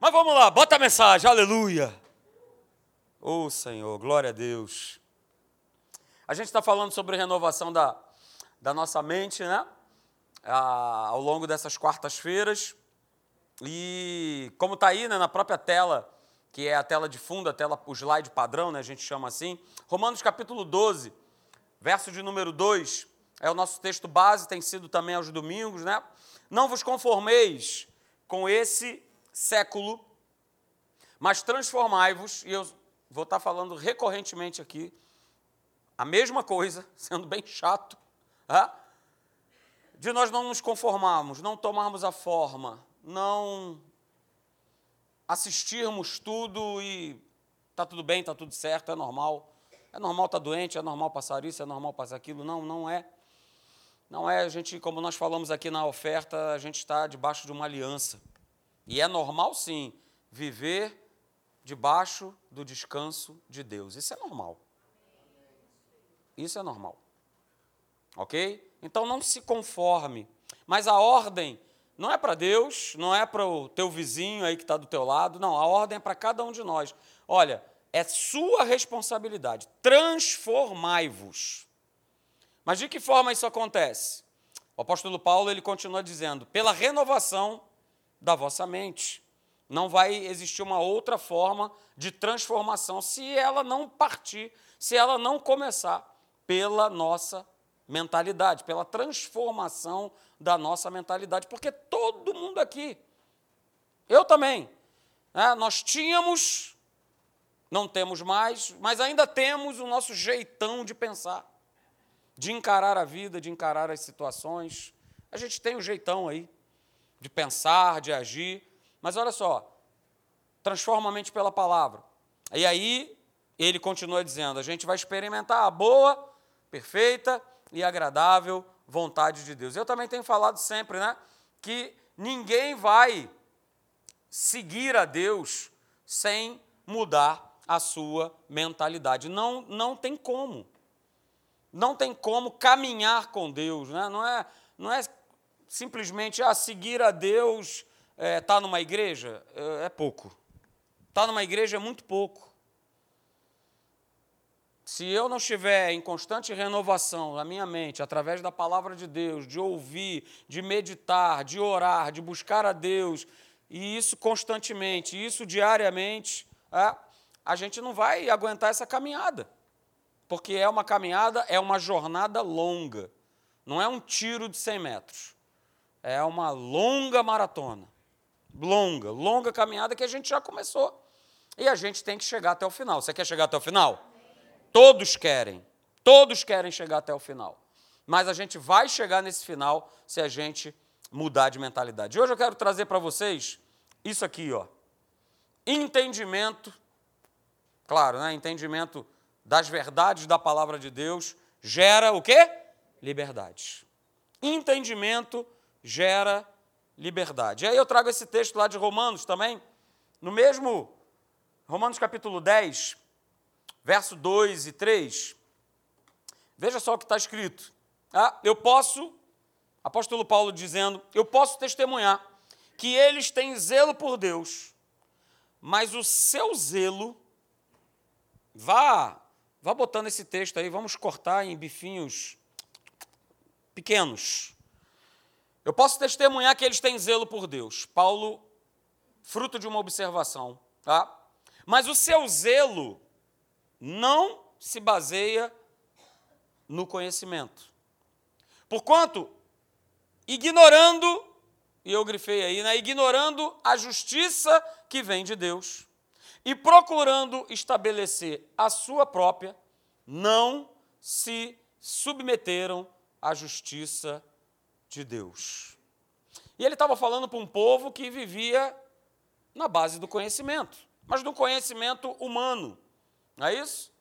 Mas vamos lá, bota a mensagem, aleluia. Oh Senhor, glória a Deus. A gente está falando sobre renovação da, da nossa mente, né? Ah, ao longo dessas quartas-feiras. E como está aí né, na própria tela, que é a tela de fundo, a tela, o slide padrão, né, a gente chama assim. Romanos capítulo 12, verso de número 2, é o nosso texto base, tem sido também aos domingos, né? Não vos conformeis com esse século, mas transformai-vos, e eu vou estar falando recorrentemente aqui, a mesma coisa, sendo bem chato, de nós não nos conformarmos, não tomarmos a forma, não assistirmos tudo e tá tudo bem, tá tudo certo, é normal. É normal estar tá doente, é normal passar isso, é normal passar aquilo. Não, não é. Não é, a gente, como nós falamos aqui na oferta, a gente está debaixo de uma aliança. E é normal, sim, viver debaixo do descanso de Deus. Isso é normal. Isso é normal. Ok? Então não se conforme. Mas a ordem não é para Deus, não é para o teu vizinho aí que está do teu lado, não. A ordem é para cada um de nós. Olha, é sua responsabilidade. Transformai-vos. Mas de que forma isso acontece? O apóstolo Paulo ele continua dizendo: pela renovação da vossa mente. Não vai existir uma outra forma de transformação se ela não partir, se ela não começar pela nossa mentalidade, pela transformação da nossa mentalidade, porque todo mundo aqui, eu também, né, nós tínhamos, não temos mais, mas ainda temos o nosso jeitão de pensar, de encarar a vida, de encarar as situações. A gente tem o um jeitão aí de pensar, de agir, mas olha só, transforma a mente pela palavra. E aí ele continua dizendo: a gente vai experimentar a boa, perfeita e agradável vontade de Deus. Eu também tenho falado sempre, né, que ninguém vai seguir a Deus sem mudar a sua mentalidade. Não, não tem como. Não tem como caminhar com Deus, né? não, é, não é simplesmente ah, seguir a Deus está é, tá numa igreja? É, é pouco. Está numa igreja é muito pouco. Se eu não estiver em constante renovação na minha mente, através da palavra de Deus, de ouvir, de meditar, de orar, de buscar a Deus, e isso constantemente, isso diariamente, é, a gente não vai aguentar essa caminhada. Porque é uma caminhada, é uma jornada longa. Não é um tiro de 100 metros. É uma longa maratona. Longa, longa caminhada que a gente já começou. E a gente tem que chegar até o final. Você quer chegar até o final? Todos querem. Todos querem chegar até o final. Mas a gente vai chegar nesse final se a gente mudar de mentalidade. Hoje eu quero trazer para vocês isso aqui, ó. Entendimento, claro, né? Entendimento das verdades da palavra de Deus gera o quê? Liberdade. Entendimento gera liberdade. E aí eu trago esse texto lá de Romanos também, no mesmo Romanos capítulo 10, verso 2 e 3. Veja só o que está escrito. Ah, eu posso, apóstolo Paulo dizendo, eu posso testemunhar que eles têm zelo por Deus, mas o seu zelo, vá, vá botando esse texto aí, vamos cortar em bifinhos pequenos. Eu posso testemunhar que eles têm zelo por Deus. Paulo, fruto de uma observação, tá? Mas o seu zelo não se baseia no conhecimento. Porquanto, ignorando, e eu grifei aí, né? Ignorando a justiça que vem de Deus e procurando estabelecer a sua própria, não se submeteram à justiça de Deus. E ele estava falando para um povo que vivia na base do conhecimento, mas do conhecimento humano, não é isso?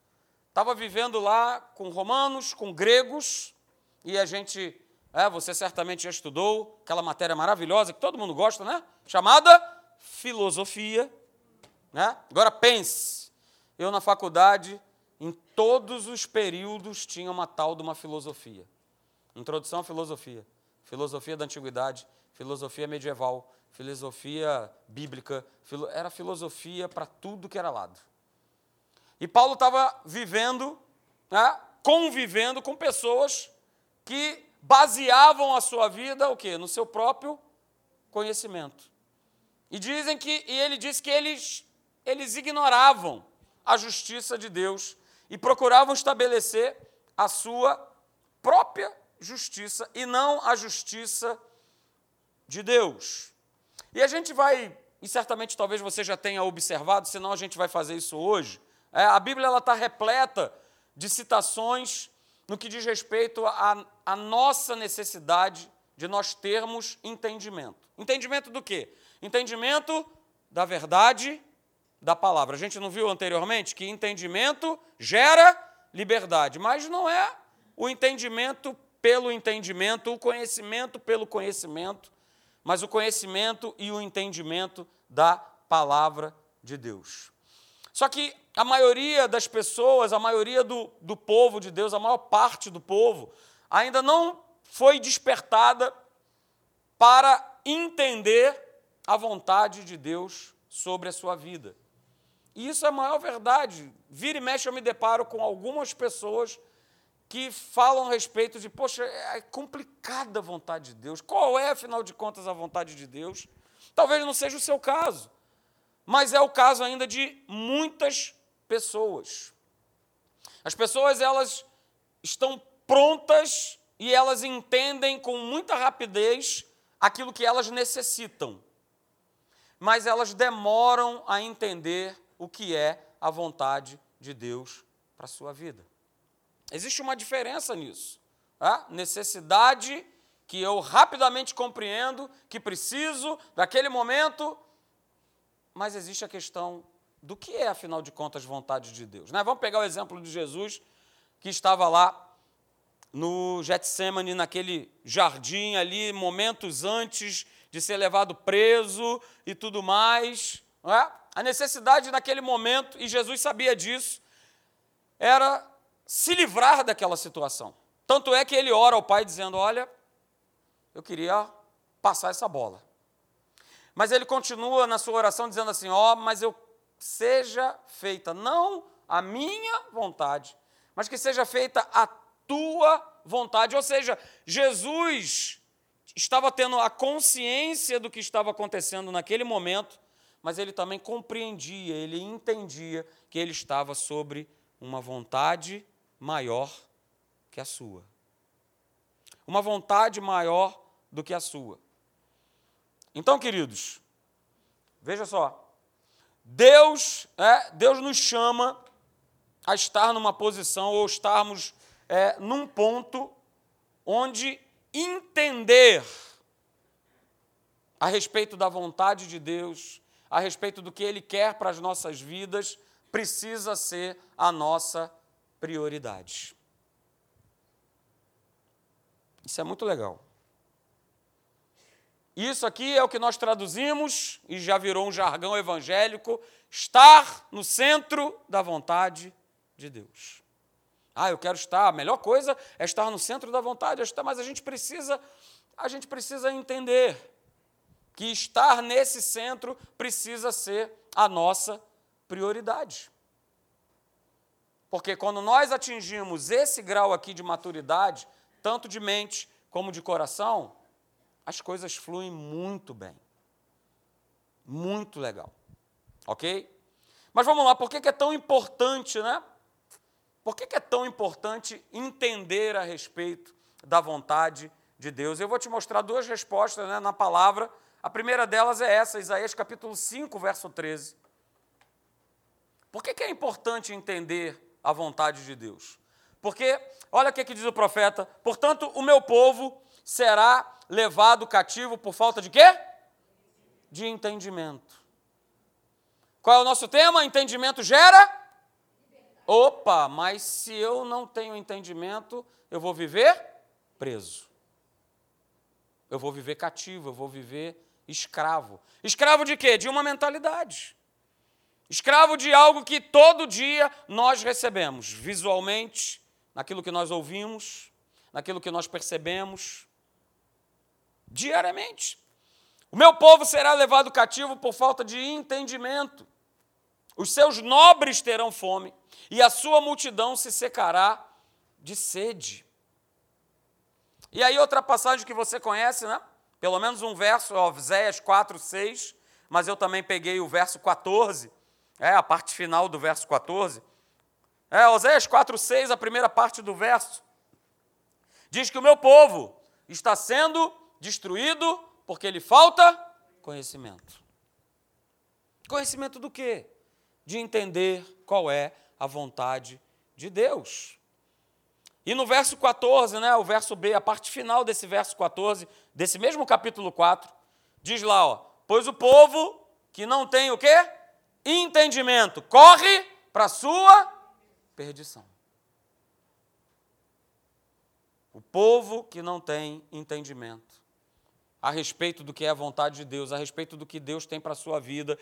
Estava vivendo lá com romanos, com gregos, e a gente, é, você certamente já estudou aquela matéria maravilhosa que todo mundo gosta, né? Chamada filosofia. Né? Agora pense, eu na faculdade, em todos os períodos, tinha uma tal de uma filosofia. Introdução à filosofia filosofia da antiguidade, filosofia medieval, filosofia bíblica, era filosofia para tudo que era lado. E Paulo estava vivendo, né, convivendo com pessoas que baseavam a sua vida o quê? No seu próprio conhecimento. E dizem que e ele diz que eles eles ignoravam a justiça de Deus e procuravam estabelecer a sua própria justiça e não a justiça de Deus. E a gente vai, e certamente talvez você já tenha observado, senão a gente vai fazer isso hoje. É, a Bíblia está repleta de citações no que diz respeito à nossa necessidade de nós termos entendimento. Entendimento do quê? Entendimento da verdade da palavra. A gente não viu anteriormente que entendimento gera liberdade, mas não é o entendimento pelo entendimento, o conhecimento pelo conhecimento, mas o conhecimento e o entendimento da palavra de Deus. Só que a maioria das pessoas, a maioria do, do povo de Deus, a maior parte do povo, ainda não foi despertada para entender a vontade de Deus sobre a sua vida. E isso é a maior verdade. Vira e mexe, eu me deparo com algumas pessoas que falam a respeito de, poxa, é complicada a vontade de Deus. Qual é, afinal de contas, a vontade de Deus? Talvez não seja o seu caso, mas é o caso ainda de muitas pessoas. As pessoas, elas estão prontas e elas entendem com muita rapidez aquilo que elas necessitam, mas elas demoram a entender o que é a vontade de Deus para a sua vida. Existe uma diferença nisso. A necessidade que eu rapidamente compreendo, que preciso daquele momento, mas existe a questão do que é, afinal de contas, vontade de Deus. Né? Vamos pegar o exemplo de Jesus, que estava lá no Getsemane, naquele jardim ali, momentos antes de ser levado preso e tudo mais. É? A necessidade naquele momento, e Jesus sabia disso, era se livrar daquela situação. Tanto é que ele ora ao Pai dizendo: Olha, eu queria passar essa bola. Mas ele continua na sua oração dizendo assim: Ó, oh, mas eu seja feita não a minha vontade, mas que seja feita a tua vontade. Ou seja, Jesus estava tendo a consciência do que estava acontecendo naquele momento, mas ele também compreendia, ele entendia que ele estava sobre uma vontade maior que a sua. Uma vontade maior do que a sua. Então, queridos, veja só. Deus, é, Deus nos chama a estar numa posição ou estarmos é, num ponto onde entender a respeito da vontade de Deus, a respeito do que Ele quer para as nossas vidas, precisa ser a nossa prioridades. Isso é muito legal. Isso aqui é o que nós traduzimos, e já virou um jargão evangélico, estar no centro da vontade de Deus. Ah, eu quero estar, a melhor coisa é estar no centro da vontade, mas a gente precisa, a gente precisa entender que estar nesse centro precisa ser a nossa prioridade. Porque quando nós atingimos esse grau aqui de maturidade, tanto de mente como de coração, as coisas fluem muito bem. Muito legal. Ok? Mas vamos lá, por que é tão importante, né? Por que é tão importante entender a respeito da vontade de Deus? Eu vou te mostrar duas respostas né, na palavra. A primeira delas é essa, Isaías capítulo 5, verso 13. Por que é importante entender a vontade de Deus. Porque, olha o que, que diz o profeta: portanto, o meu povo será levado cativo por falta de quê? De entendimento. Qual é o nosso tema? Entendimento gera? Opa, mas se eu não tenho entendimento, eu vou viver preso. Eu vou viver cativo, eu vou viver escravo. Escravo de quê? De uma mentalidade. Escravo de algo que todo dia nós recebemos, visualmente, naquilo que nós ouvimos, naquilo que nós percebemos, diariamente. O meu povo será levado cativo por falta de entendimento. Os seus nobres terão fome, e a sua multidão se secará de sede. E aí, outra passagem que você conhece, né? Pelo menos um verso, Oséias 4, 6, mas eu também peguei o verso 14, é a parte final do verso 14. É, Oséias 4, 6, a primeira parte do verso. Diz que o meu povo está sendo destruído porque lhe falta conhecimento. Conhecimento do quê? De entender qual é a vontade de Deus. E no verso 14, né, o verso B, a parte final desse verso 14, desse mesmo capítulo 4, diz lá, ó, pois o povo que não tem o quê? Entendimento, corre para a sua perdição. O povo que não tem entendimento a respeito do que é a vontade de Deus, a respeito do que Deus tem para a sua vida.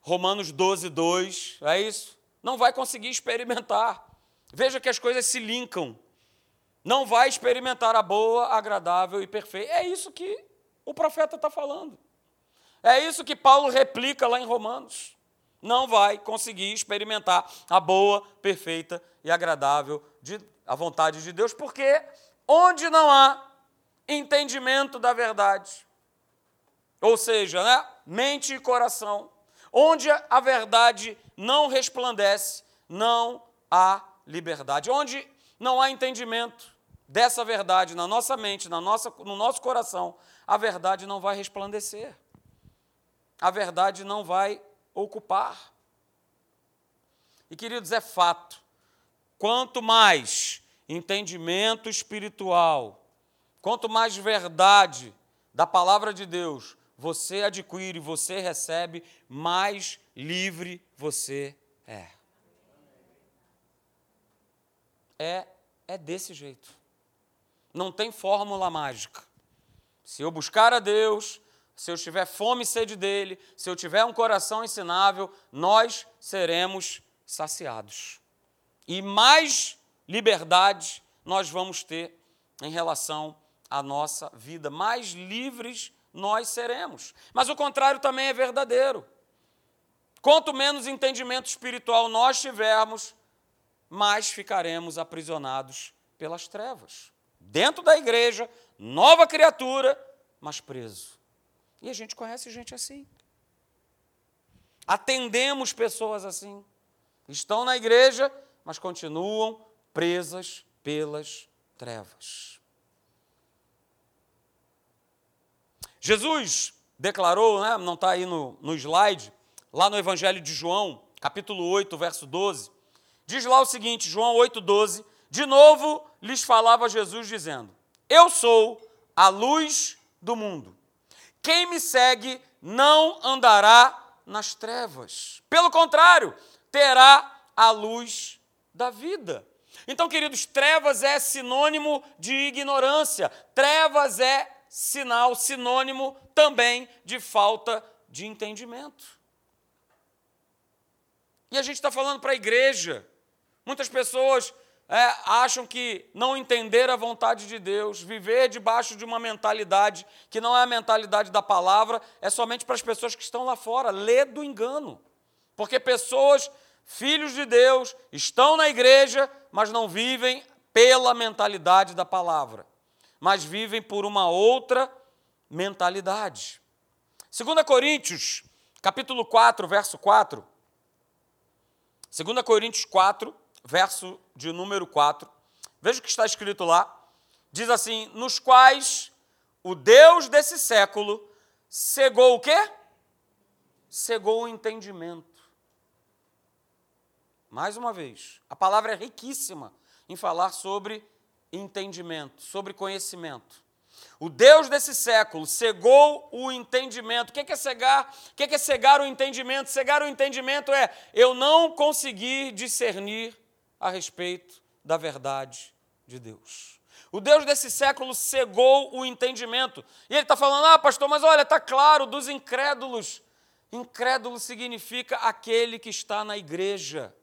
Romanos 12, 2, é isso? Não vai conseguir experimentar. Veja que as coisas se linkam. Não vai experimentar a boa, agradável e perfeita. É isso que o profeta está falando. É isso que Paulo replica lá em Romanos. Não vai conseguir experimentar a boa, perfeita e agradável de, a vontade de Deus, porque onde não há entendimento da verdade, ou seja, né, mente e coração, onde a verdade não resplandece, não há liberdade. Onde não há entendimento dessa verdade na nossa mente, na nossa, no nosso coração, a verdade não vai resplandecer. A verdade não vai ocupar. E queridos, é fato. Quanto mais entendimento espiritual, quanto mais verdade da palavra de Deus você adquire, você recebe, mais livre você é. É, é desse jeito. Não tem fórmula mágica. Se eu buscar a Deus, se eu tiver fome e sede dele, se eu tiver um coração ensinável, nós seremos saciados. E mais liberdade nós vamos ter em relação à nossa vida, mais livres nós seremos. Mas o contrário também é verdadeiro. Quanto menos entendimento espiritual nós tivermos, mais ficaremos aprisionados pelas trevas. Dentro da igreja, nova criatura, mas preso. E a gente conhece gente assim. Atendemos pessoas assim. Estão na igreja, mas continuam presas pelas trevas. Jesus declarou, né, não está aí no, no slide, lá no Evangelho de João, capítulo 8, verso 12, diz lá o seguinte, João 8, 12, de novo lhes falava Jesus dizendo, eu sou a luz do mundo. Quem me segue não andará nas trevas. Pelo contrário, terá a luz da vida. Então, queridos, trevas é sinônimo de ignorância. Trevas é sinal, sinônimo também de falta de entendimento. E a gente está falando para a igreja. Muitas pessoas é, acham que não entender a vontade de Deus, viver debaixo de uma mentalidade que não é a mentalidade da palavra, é somente para as pessoas que estão lá fora. Lê do engano. Porque pessoas, filhos de Deus, estão na igreja, mas não vivem pela mentalidade da palavra, mas vivem por uma outra mentalidade. 2 Coríntios, capítulo 4, verso 4. 2 Coríntios 4, verso de número 4. Veja o que está escrito lá. Diz assim: nos quais o Deus desse século cegou o quê? Cegou o entendimento. Mais uma vez, a palavra é riquíssima em falar sobre entendimento, sobre conhecimento. O Deus desse século cegou o entendimento. O que é cegar? O que é cegar o entendimento? Cegar o entendimento é eu não conseguir discernir a respeito da verdade de Deus. O Deus desse século cegou o entendimento. E ele está falando, ah, pastor, mas olha, está claro, dos incrédulos. Incrédulo significa aquele que está na igreja.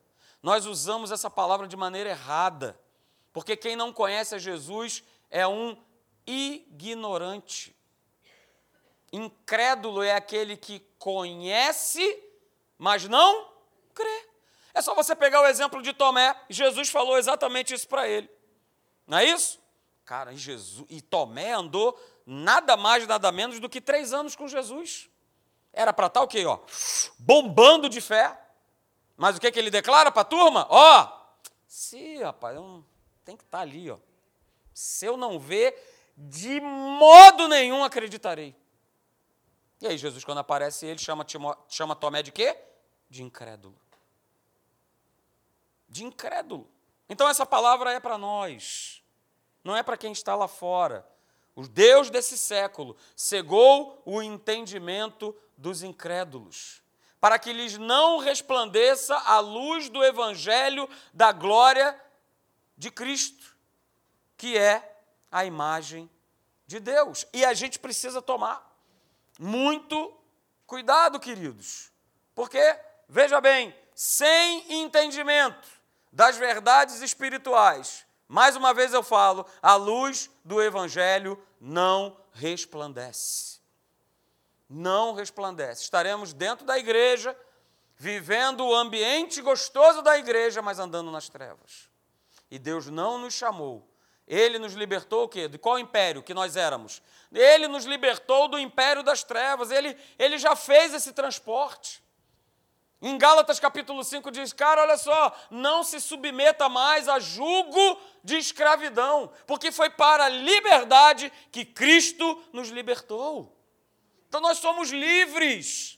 Nós usamos essa palavra de maneira errada, porque quem não conhece a Jesus é um ignorante. Incrédulo é aquele que conhece, mas não crê. É só você pegar o exemplo de Tomé. Jesus falou exatamente isso para ele. Não é isso? Cara, e, Jesus, e Tomé andou nada mais, nada menos do que três anos com Jesus. Era para estar o quê? Ó, bombando de fé. Mas o que, que ele declara para a turma? Ó, se, rapaz, eu tem que estar tá ali, ó. Se eu não ver, de modo nenhum acreditarei. E aí Jesus, quando aparece, ele chama, chama Tomé de quê? De incrédulo. De incrédulo. Então essa palavra é para nós, não é para quem está lá fora. O Deus desse século cegou o entendimento dos incrédulos, para que lhes não resplandeça a luz do evangelho da glória de Cristo, que é a imagem de Deus. E a gente precisa tomar muito cuidado, queridos, porque, veja bem, sem entendimento das verdades espirituais, mais uma vez eu falo, a luz do Evangelho não resplandece. Não resplandece. Estaremos dentro da igreja, vivendo o ambiente gostoso da igreja, mas andando nas trevas. E Deus não nos chamou ele nos libertou o quê? De qual império que nós éramos? Ele nos libertou do império das trevas. Ele, ele já fez esse transporte. Em Gálatas capítulo 5 diz: Cara, olha só, não se submeta mais a jugo de escravidão, porque foi para a liberdade que Cristo nos libertou. Então nós somos livres.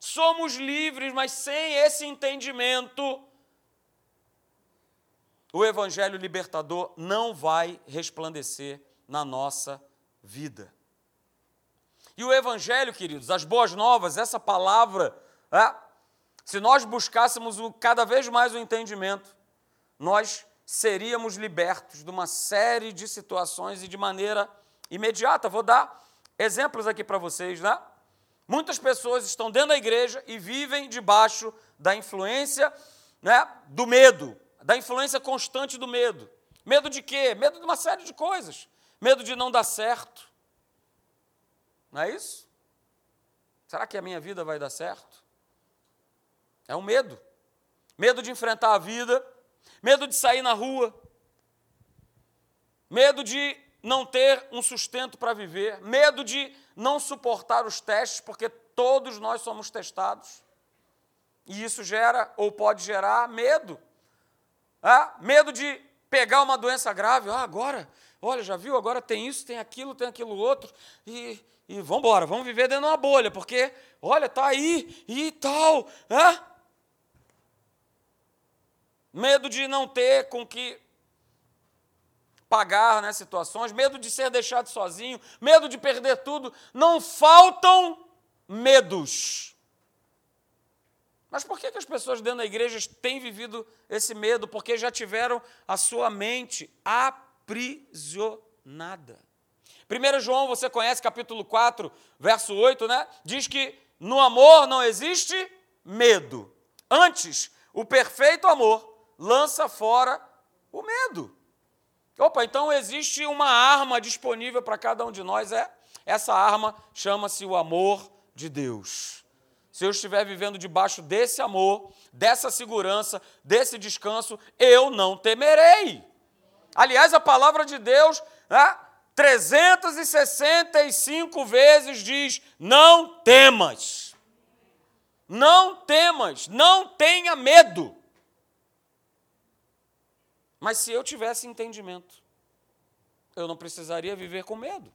Somos livres, mas sem esse entendimento, o evangelho libertador não vai resplandecer na nossa vida. E o evangelho, queridos, as boas novas, essa palavra, é, se nós buscássemos o, cada vez mais o entendimento, nós seríamos libertos de uma série de situações e de maneira imediata. Vou dar exemplos aqui para vocês, né? Muitas pessoas estão dentro da igreja e vivem debaixo da influência né, do medo, da influência constante do medo. Medo de quê? Medo de uma série de coisas. Medo de não dar certo. Não é isso? Será que a minha vida vai dar certo? É um medo. Medo de enfrentar a vida, medo de sair na rua, medo de não ter um sustento para viver, medo de não suportar os testes, porque todos nós somos testados. E isso gera ou pode gerar medo. Ah, medo de pegar uma doença grave. Ah, agora, olha, já viu? Agora tem isso, tem aquilo, tem aquilo outro. E, e vamos embora, vamos viver dentro de uma bolha, porque, olha, está aí e tal. Ah? Medo de não ter com que pagar né, situações, medo de ser deixado sozinho, medo de perder tudo. Não faltam medos. Mas por que, que as pessoas dentro da igreja têm vivido esse medo? Porque já tiveram a sua mente aprisionada. 1 João, você conhece capítulo 4, verso 8, né? Diz que no amor não existe medo. Antes, o perfeito amor lança fora o medo. Opa, então existe uma arma disponível para cada um de nós, é essa arma chama-se o amor de Deus se eu estiver vivendo debaixo desse amor, dessa segurança, desse descanso, eu não temerei. Aliás, a palavra de Deus, né, 365 vezes diz: não temas. Não temas, não tenha medo. Mas se eu tivesse entendimento, eu não precisaria viver com medo.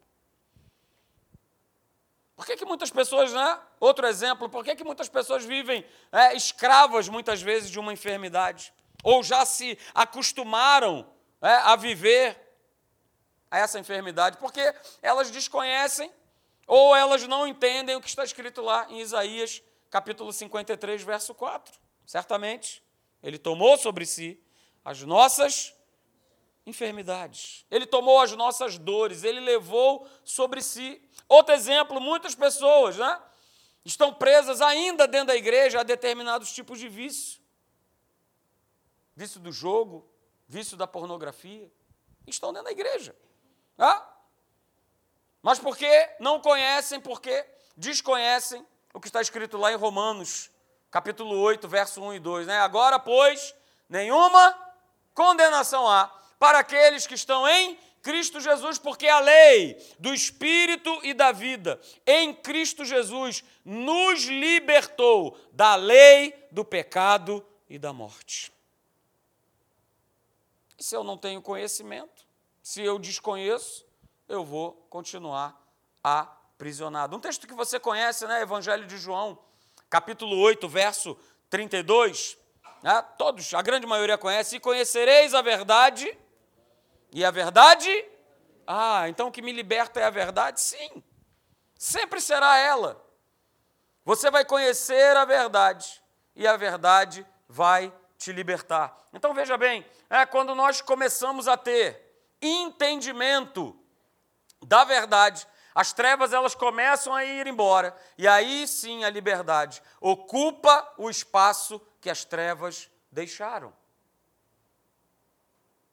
Por que, que muitas pessoas, né? Outro exemplo, por que, que muitas pessoas vivem é, escravas, muitas vezes, de uma enfermidade? Ou já se acostumaram é, a viver a essa enfermidade? Porque elas desconhecem ou elas não entendem o que está escrito lá em Isaías, capítulo 53, verso 4. Certamente, ele tomou sobre si as nossas enfermidades. Ele tomou as nossas dores, ele levou sobre si. Outro exemplo, muitas pessoas, né? Estão presas ainda dentro da igreja a determinados tipos de vício. Vício do jogo, vício da pornografia. Estão dentro da igreja. Ah? Mas porque não conhecem, porque desconhecem o que está escrito lá em Romanos, capítulo 8, verso 1 e 2. Né? Agora, pois, nenhuma condenação há para aqueles que estão em Cristo Jesus, porque a lei do Espírito e da vida em Cristo Jesus nos libertou da lei do pecado e da morte. Se eu não tenho conhecimento, se eu desconheço, eu vou continuar aprisionado. Um texto que você conhece, né? Evangelho de João, capítulo 8, verso 32. Né? Todos, a grande maioria conhece. E conhecereis a verdade e a verdade, ah, então o que me liberta é a verdade? Sim, sempre será ela. Você vai conhecer a verdade e a verdade vai te libertar. Então veja bem, é quando nós começamos a ter entendimento da verdade, as trevas elas começam a ir embora e aí sim a liberdade ocupa o espaço que as trevas deixaram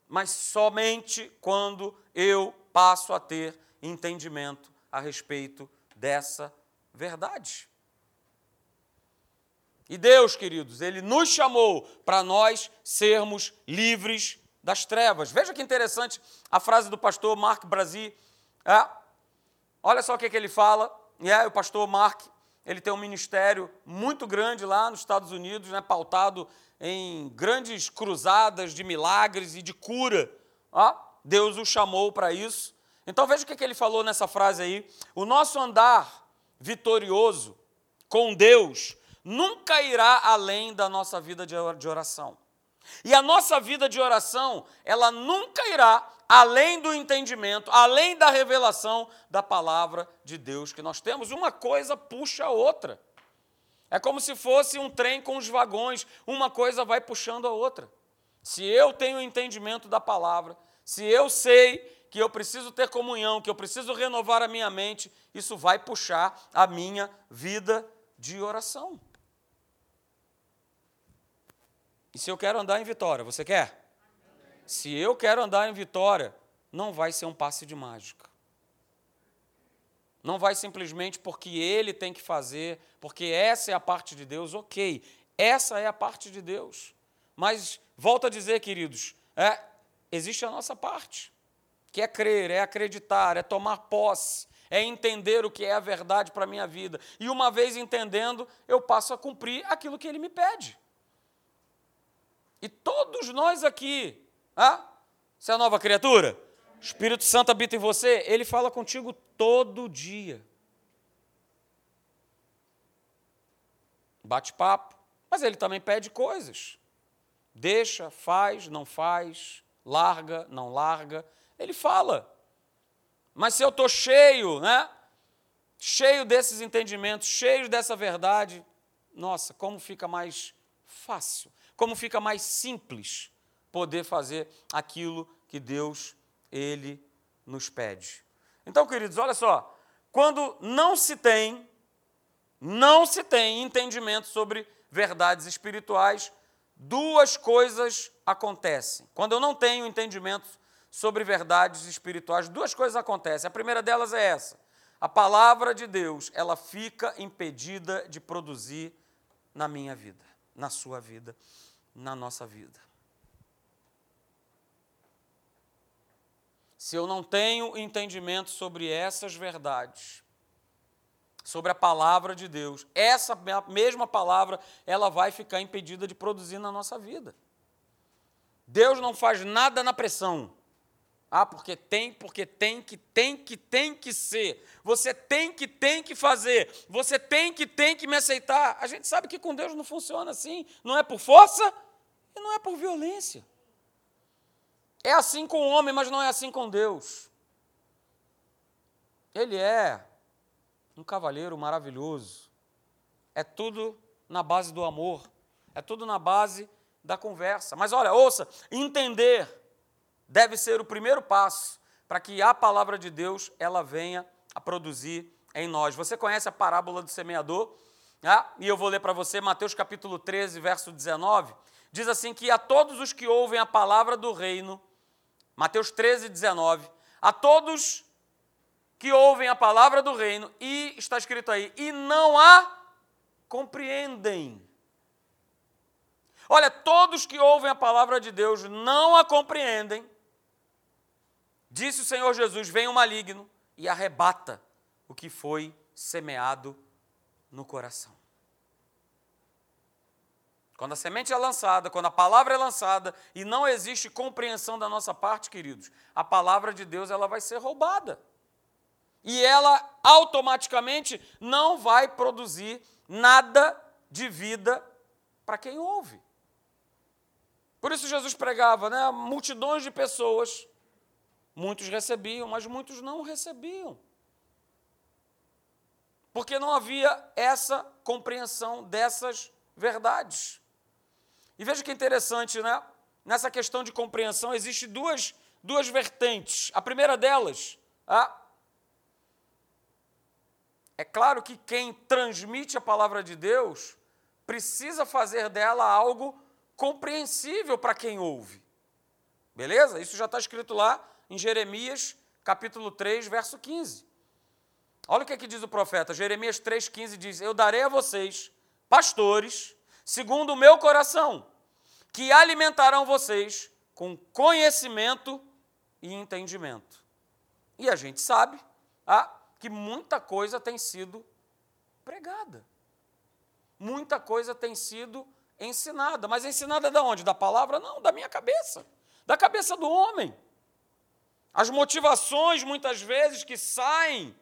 mas somente quando eu passo a ter entendimento a respeito dessa verdade. E Deus, queridos, Ele nos chamou para nós sermos livres das trevas. Veja que interessante a frase do pastor Mark Brasi. É, olha só o que, que ele fala. E é, o pastor Mark, ele tem um ministério muito grande lá nos Estados Unidos, né, pautado em grandes cruzadas de milagres e de cura. Ó, Deus o chamou para isso. Então veja o que ele falou nessa frase aí. O nosso andar vitorioso com Deus nunca irá além da nossa vida de oração. E a nossa vida de oração, ela nunca irá além do entendimento, além da revelação da palavra de Deus que nós temos. Uma coisa puxa a outra. É como se fosse um trem com os vagões, uma coisa vai puxando a outra. Se eu tenho entendimento da palavra, se eu sei que eu preciso ter comunhão, que eu preciso renovar a minha mente, isso vai puxar a minha vida de oração. E se eu quero andar em vitória, você quer? Se eu quero andar em vitória, não vai ser um passe de mágica. Não vai simplesmente porque ele tem que fazer, porque essa é a parte de Deus, ok, essa é a parte de Deus. Mas, volto a dizer, queridos, é, existe a nossa parte, que é crer, é acreditar, é tomar posse, é entender o que é a verdade para a minha vida. E uma vez entendendo, eu passo a cumprir aquilo que ele me pede. E todos nós aqui, ah, você é nova criatura? Espírito Santo habita em você, ele fala contigo todo dia. Bate papo, mas ele também pede coisas. Deixa, faz, não faz, larga, não larga. Ele fala. Mas se eu estou cheio, né? Cheio desses entendimentos, cheio dessa verdade, nossa, como fica mais fácil, como fica mais simples poder fazer aquilo que Deus ele nos pede. Então, queridos, olha só, quando não se tem, não se tem entendimento sobre verdades espirituais, duas coisas acontecem. Quando eu não tenho entendimento sobre verdades espirituais, duas coisas acontecem. A primeira delas é essa: a palavra de Deus, ela fica impedida de produzir na minha vida, na sua vida, na nossa vida. Se eu não tenho entendimento sobre essas verdades, sobre a palavra de Deus, essa mesma palavra, ela vai ficar impedida de produzir na nossa vida. Deus não faz nada na pressão. Ah, porque tem, porque tem que, tem que, tem que ser. Você tem que, tem que fazer. Você tem que, tem que me aceitar. A gente sabe que com Deus não funciona assim. Não é por força e não é por violência. É assim com o homem, mas não é assim com Deus. Ele é um cavalheiro maravilhoso. É tudo na base do amor. É tudo na base da conversa. Mas olha, ouça, entender deve ser o primeiro passo para que a palavra de Deus ela venha a produzir em nós. Você conhece a parábola do semeador? Ah, e eu vou ler para você Mateus capítulo 13, verso 19. Diz assim que a todos os que ouvem a palavra do reino Mateus 13, 19. A todos que ouvem a palavra do reino e está escrito aí, e não a compreendem. Olha, todos que ouvem a palavra de Deus não a compreendem. Disse o Senhor Jesus: vem o maligno e arrebata o que foi semeado no coração. Quando a semente é lançada, quando a palavra é lançada e não existe compreensão da nossa parte, queridos, a palavra de Deus ela vai ser roubada. E ela automaticamente não vai produzir nada de vida para quem ouve. Por isso Jesus pregava, né? Multidões de pessoas, muitos recebiam, mas muitos não recebiam. Porque não havia essa compreensão dessas verdades. E veja que interessante, né? Nessa questão de compreensão, existe duas, duas vertentes. A primeira delas, a é claro que quem transmite a palavra de Deus precisa fazer dela algo compreensível para quem ouve. Beleza? Isso já está escrito lá em Jeremias, capítulo 3, verso 15. Olha o que, é que diz o profeta. Jeremias 3,15 diz: Eu darei a vocês pastores, segundo o meu coração, que alimentarão vocês com conhecimento e entendimento. E a gente sabe ah, que muita coisa tem sido pregada. Muita coisa tem sido ensinada. Mas ensinada de onde? Da palavra? Não, da minha cabeça. Da cabeça do homem. As motivações, muitas vezes, que saem,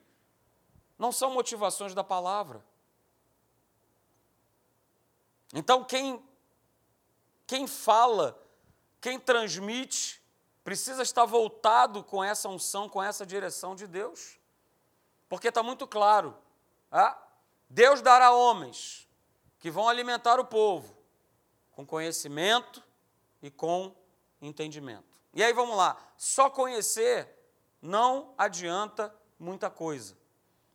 não são motivações da palavra. Então, quem, quem fala, quem transmite, precisa estar voltado com essa unção, com essa direção de Deus. Porque está muito claro. Ah, Deus dará homens que vão alimentar o povo com conhecimento e com entendimento. E aí vamos lá, só conhecer não adianta muita coisa.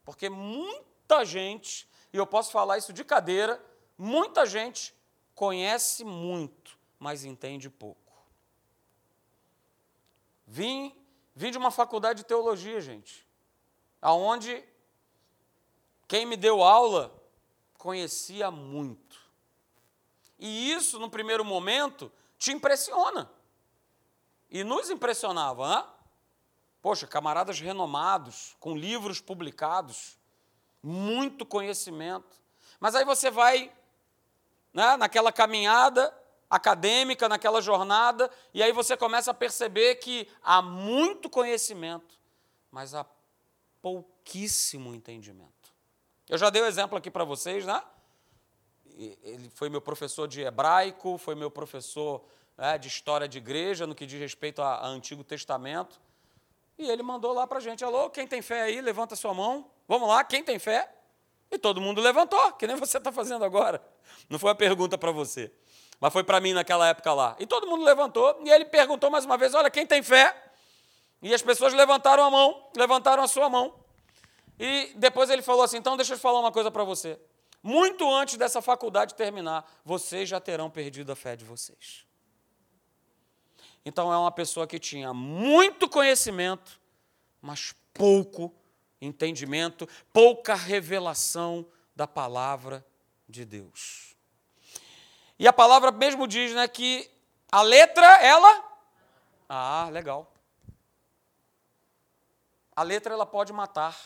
Porque muita gente, e eu posso falar isso de cadeira, muita gente conhece muito, mas entende pouco. Vim, vim de uma faculdade de teologia, gente aonde quem me deu aula conhecia muito. E isso, no primeiro momento, te impressiona. E nos impressionava, né? Poxa, camaradas renomados, com livros publicados, muito conhecimento. Mas aí você vai né, naquela caminhada acadêmica, naquela jornada, e aí você começa a perceber que há muito conhecimento, mas há pouquíssimo entendimento. Eu já dei o um exemplo aqui para vocês, né? Ele foi meu professor de hebraico, foi meu professor né, de história de igreja, no que diz respeito ao Antigo Testamento. E ele mandou lá para a gente: alô, quem tem fé aí, levanta sua mão. Vamos lá, quem tem fé? E todo mundo levantou, que nem você está fazendo agora. Não foi uma pergunta para você, mas foi para mim naquela época lá. E todo mundo levantou, e ele perguntou mais uma vez: olha, quem tem fé? E as pessoas levantaram a mão, levantaram a sua mão. E depois ele falou assim: então deixa eu falar uma coisa para você. Muito antes dessa faculdade terminar, vocês já terão perdido a fé de vocês. Então é uma pessoa que tinha muito conhecimento, mas pouco entendimento, pouca revelação da palavra de Deus. E a palavra mesmo diz né, que a letra, ela. Ah, legal. A letra ela pode matar,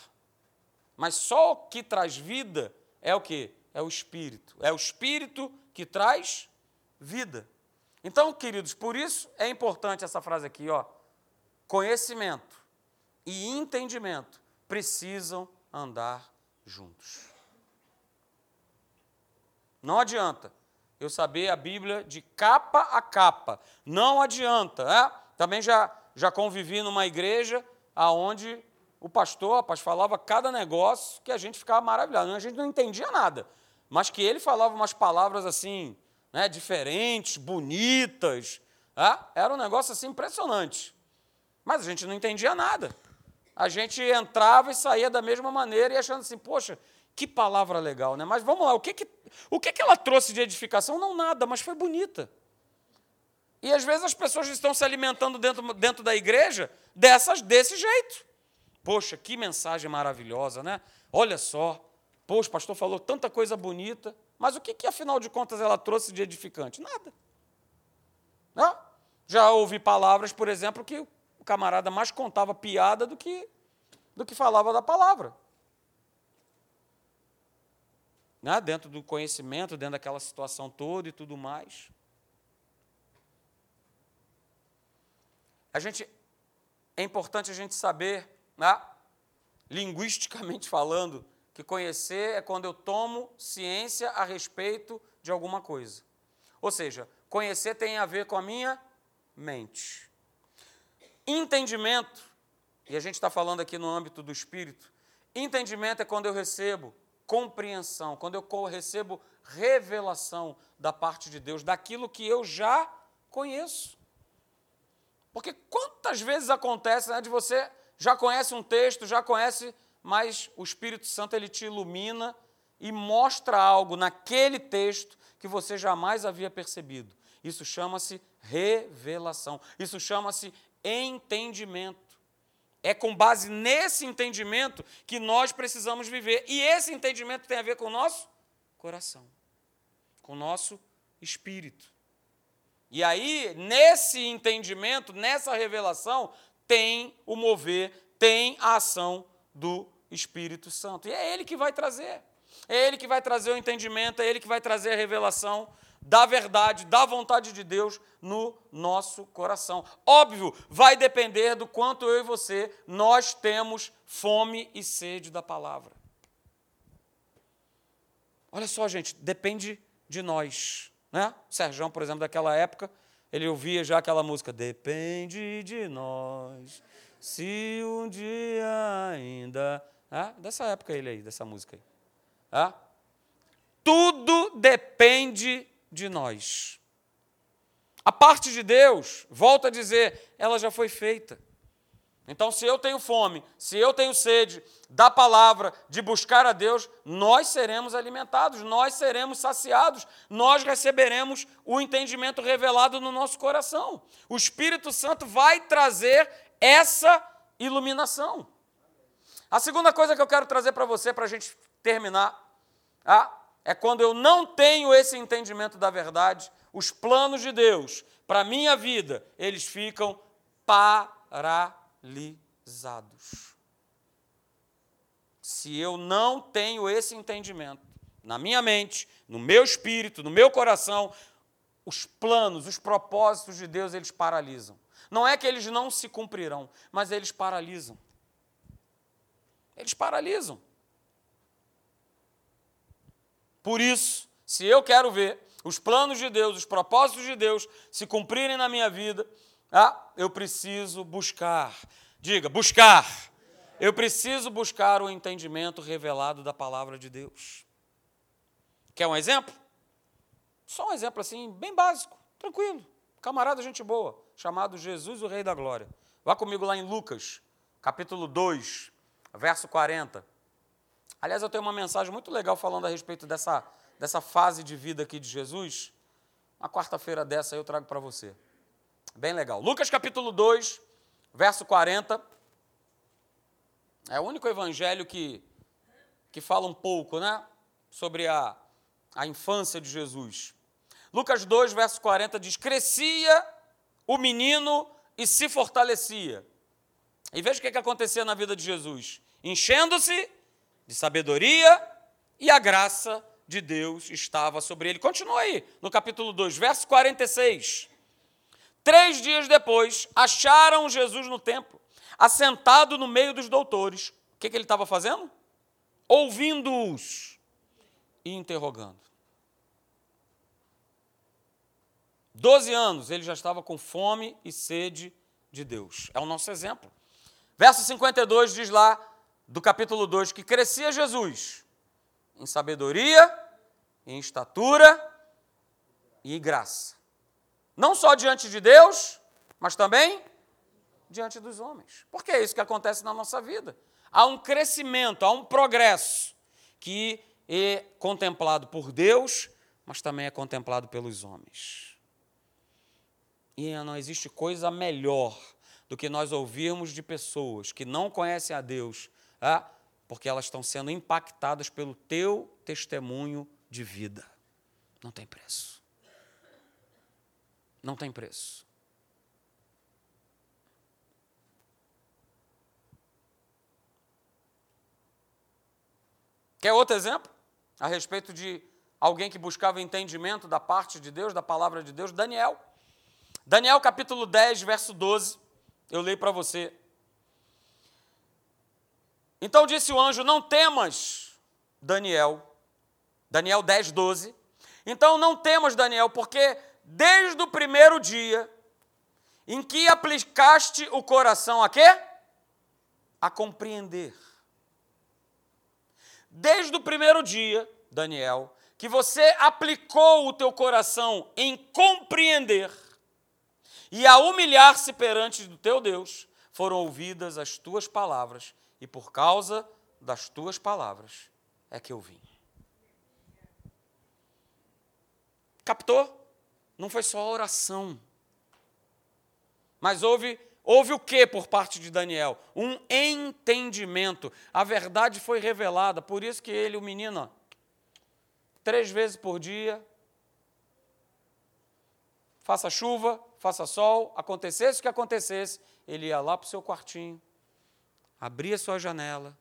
mas só o que traz vida é o que? É o espírito. É o espírito que traz vida. Então, queridos, por isso é importante essa frase aqui, ó. Conhecimento e entendimento precisam andar juntos. Não adianta eu saber a Bíblia de capa a capa. Não adianta. Né? Também já, já convivi numa igreja aonde o pastor, rapaz, falava cada negócio que a gente ficava maravilhado. A gente não entendia nada, mas que ele falava umas palavras assim, né, diferentes, bonitas. Né? Era um negócio assim impressionante. Mas a gente não entendia nada. A gente entrava e saía da mesma maneira e achando assim, poxa, que palavra legal, né? Mas vamos lá, o que, que, o que, que ela trouxe de edificação? Não nada, mas foi bonita. E às vezes as pessoas estão se alimentando dentro, dentro da igreja dessas, desse jeito. Poxa, que mensagem maravilhosa, né? Olha só, poxa, o pastor falou tanta coisa bonita, mas o que, que afinal de contas ela trouxe de edificante? Nada. Não? Já ouvi palavras, por exemplo, que o camarada mais contava piada do que, do que falava da palavra. Né? Dentro do conhecimento, dentro daquela situação toda e tudo mais. A gente é importante a gente saber, né, linguisticamente falando, que conhecer é quando eu tomo ciência a respeito de alguma coisa. Ou seja, conhecer tem a ver com a minha mente. Entendimento, e a gente está falando aqui no âmbito do espírito, entendimento é quando eu recebo compreensão, quando eu recebo revelação da parte de Deus, daquilo que eu já conheço. Porque quantas vezes acontece né, de você já conhece um texto, já conhece, mas o Espírito Santo ele te ilumina e mostra algo naquele texto que você jamais havia percebido. Isso chama-se revelação. Isso chama-se entendimento. É com base nesse entendimento que nós precisamos viver. E esse entendimento tem a ver com o nosso coração, com o nosso espírito. E aí, nesse entendimento, nessa revelação, tem o mover, tem a ação do Espírito Santo. E é Ele que vai trazer. É Ele que vai trazer o entendimento, é Ele que vai trazer a revelação da verdade, da vontade de Deus no nosso coração. Óbvio, vai depender do quanto eu e você nós temos fome e sede da palavra. Olha só, gente, depende de nós. Né? O Serjão, por exemplo, daquela época, ele ouvia já aquela música, Depende de nós, se um dia ainda. Ah, dessa época ele aí, dessa música aí. Ah? Tudo depende de nós. A parte de Deus, volta a dizer, ela já foi feita. Então, se eu tenho fome, se eu tenho sede da palavra, de buscar a Deus, nós seremos alimentados, nós seremos saciados, nós receberemos o entendimento revelado no nosso coração. O Espírito Santo vai trazer essa iluminação. A segunda coisa que eu quero trazer para você, para a gente terminar, ah, é quando eu não tenho esse entendimento da verdade, os planos de Deus para a minha vida, eles ficam paralisados. Se eu não tenho esse entendimento na minha mente, no meu espírito, no meu coração, os planos, os propósitos de Deus, eles paralisam. Não é que eles não se cumprirão, mas eles paralisam. Eles paralisam. Por isso, se eu quero ver os planos de Deus, os propósitos de Deus se cumprirem na minha vida, ah, eu preciso buscar. Diga, buscar. Eu preciso buscar o entendimento revelado da palavra de Deus. Quer um exemplo? Só um exemplo assim, bem básico, tranquilo. Camarada, gente boa, chamado Jesus, o Rei da Glória. Vá comigo lá em Lucas, capítulo 2, verso 40. Aliás, eu tenho uma mensagem muito legal falando a respeito dessa, dessa fase de vida aqui de Jesus. Uma quarta-feira dessa eu trago para você. Bem legal. Lucas capítulo 2, verso 40. É o único evangelho que, que fala um pouco né, sobre a, a infância de Jesus. Lucas 2, verso 40 diz: Crescia o menino e se fortalecia. E veja o que, que acontecia na vida de Jesus: enchendo-se de sabedoria e a graça de Deus estava sobre ele. Continua aí, no capítulo 2, verso 46. Três dias depois, acharam Jesus no templo, assentado no meio dos doutores. O que, que ele estava fazendo? Ouvindo-os e interrogando. Doze anos ele já estava com fome e sede de Deus. É o nosso exemplo. Verso 52 diz lá, do capítulo 2, que crescia Jesus em sabedoria, em estatura e em graça não só diante de Deus, mas também diante dos homens. Porque é isso que acontece na nossa vida. Há um crescimento, há um progresso que é contemplado por Deus, mas também é contemplado pelos homens. E não existe coisa melhor do que nós ouvirmos de pessoas que não conhecem a Deus, é? porque elas estão sendo impactadas pelo teu testemunho de vida. Não tem preço. Não tem preço. Quer outro exemplo? A respeito de alguém que buscava entendimento da parte de Deus, da palavra de Deus, Daniel. Daniel capítulo 10, verso 12, eu leio para você. Então disse o anjo: Não temas, Daniel. Daniel 10, 12. Então não temas, Daniel, porque desde o primeiro dia em que aplicaste o coração a quê? A compreender. Desde o primeiro dia, Daniel, que você aplicou o teu coração em compreender e a humilhar-se perante do teu Deus, foram ouvidas as tuas palavras, e por causa das tuas palavras é que eu vim. Captou? Não foi só oração. Mas houve, houve o que por parte de Daniel? Um entendimento. A verdade foi revelada, por isso que ele, o menino, três vezes por dia, faça chuva, faça sol, acontecesse o que acontecesse, ele ia lá para o seu quartinho, abria sua janela,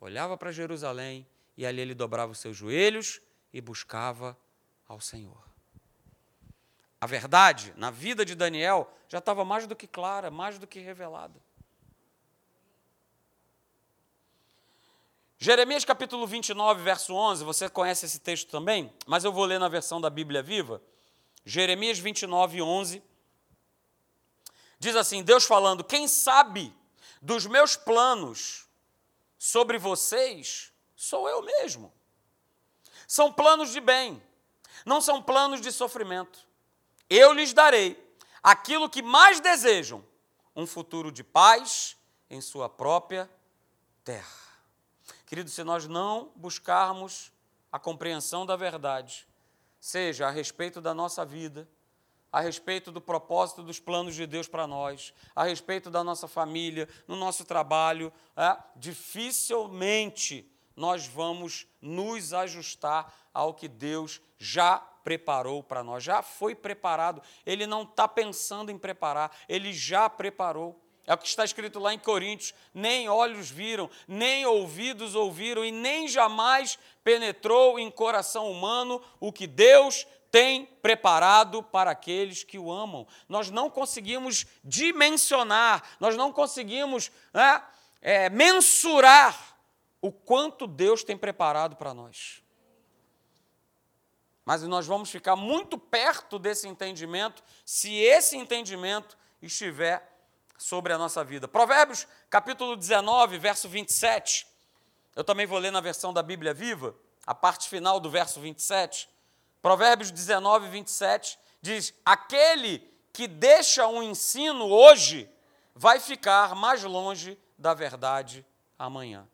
olhava para Jerusalém e ali ele dobrava os seus joelhos e buscava ao Senhor. A verdade na vida de Daniel já estava mais do que clara, mais do que revelada. Jeremias capítulo 29, verso 11, você conhece esse texto também, mas eu vou ler na versão da Bíblia Viva. Jeremias 29, 11. Diz assim: Deus falando: Quem sabe dos meus planos sobre vocês sou eu mesmo. São planos de bem, não são planos de sofrimento. Eu lhes darei aquilo que mais desejam: um futuro de paz em sua própria terra. Querido, se nós não buscarmos a compreensão da verdade, seja a respeito da nossa vida, a respeito do propósito dos planos de Deus para nós, a respeito da nossa família, no nosso trabalho, é, dificilmente nós vamos nos ajustar ao que Deus já preparou para nós, já foi preparado. Ele não está pensando em preparar, ele já preparou. É o que está escrito lá em Coríntios: nem olhos viram, nem ouvidos ouviram, e nem jamais penetrou em coração humano o que Deus tem preparado para aqueles que o amam. Nós não conseguimos dimensionar, nós não conseguimos né, é, mensurar o quanto Deus tem preparado para nós. Mas nós vamos ficar muito perto desse entendimento se esse entendimento estiver sobre a nossa vida. Provérbios, capítulo 19, verso 27. Eu também vou ler na versão da Bíblia Viva, a parte final do verso 27. Provérbios 19, 27 diz: Aquele que deixa um ensino hoje vai ficar mais longe da verdade amanhã.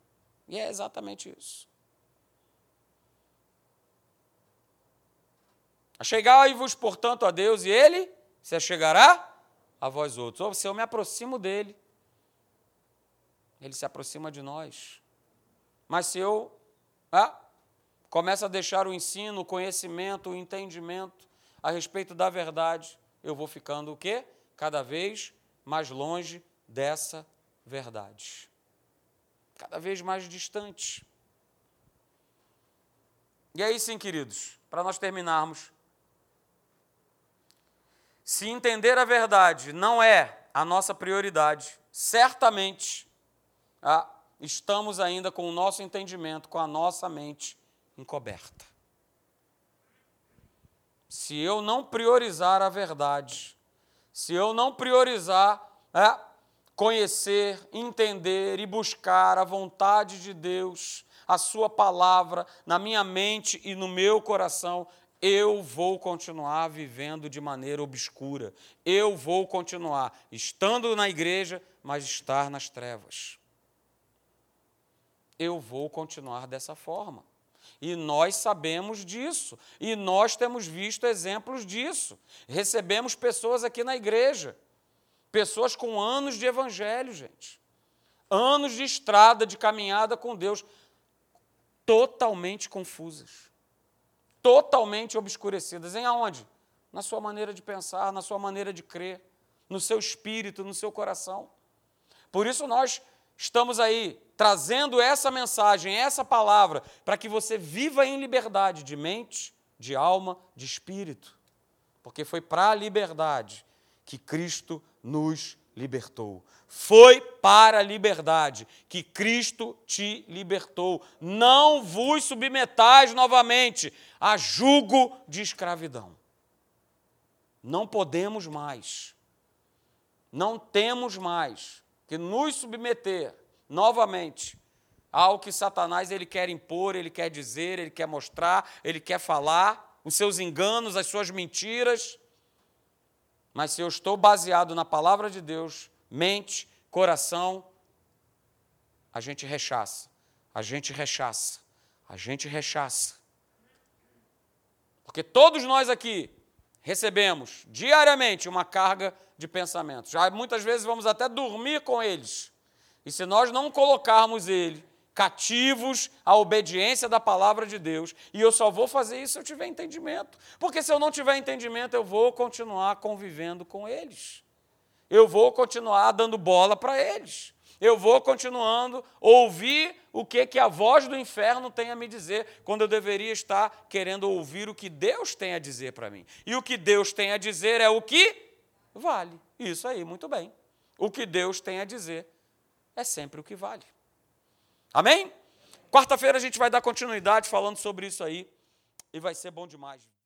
E é exatamente isso. Achegai-vos, portanto, a Deus, e Ele se achegará a vós outros. Ou se eu me aproximo dele, ele se aproxima de nós. Mas se eu ah, começo a deixar o ensino, o conhecimento, o entendimento a respeito da verdade, eu vou ficando o quê? Cada vez mais longe dessa verdade. Cada vez mais distante. E aí sim, queridos, para nós terminarmos, se entender a verdade não é a nossa prioridade, certamente ah, estamos ainda com o nosso entendimento, com a nossa mente encoberta. Se eu não priorizar a verdade, se eu não priorizar é, conhecer, entender e buscar a vontade de Deus, a Sua palavra na minha mente e no meu coração, eu vou continuar vivendo de maneira obscura. Eu vou continuar estando na igreja, mas estar nas trevas. Eu vou continuar dessa forma. E nós sabemos disso. E nós temos visto exemplos disso. Recebemos pessoas aqui na igreja Pessoas com anos de evangelho, gente. Anos de estrada, de caminhada com Deus, totalmente confusas. Totalmente obscurecidas. Em aonde? Na sua maneira de pensar, na sua maneira de crer, no seu espírito, no seu coração. Por isso nós estamos aí trazendo essa mensagem, essa palavra, para que você viva em liberdade de mente, de alma, de espírito. Porque foi para a liberdade que Cristo nos libertou. Foi para a liberdade que Cristo te libertou. Não vos submetais novamente a jugo de escravidão. Não podemos mais. Não temos mais que nos submeter novamente ao que Satanás ele quer impor, ele quer dizer, ele quer mostrar, ele quer falar, os seus enganos, as suas mentiras. Mas se eu estou baseado na palavra de Deus, mente, coração, a gente rechaça, a gente rechaça, a gente rechaça. Porque todos nós aqui recebemos diariamente uma carga de pensamentos. Já muitas vezes vamos até dormir com eles. E se nós não colocarmos ele cativos à obediência da palavra de Deus, e eu só vou fazer isso se eu tiver entendimento. Porque se eu não tiver entendimento, eu vou continuar convivendo com eles. Eu vou continuar dando bola para eles. Eu vou continuando ouvir o que, que a voz do inferno tem a me dizer, quando eu deveria estar querendo ouvir o que Deus tem a dizer para mim. E o que Deus tem a dizer é o que vale. Isso aí, muito bem. O que Deus tem a dizer é sempre o que vale. Amém? Quarta-feira a gente vai dar continuidade falando sobre isso aí e vai ser bom demais.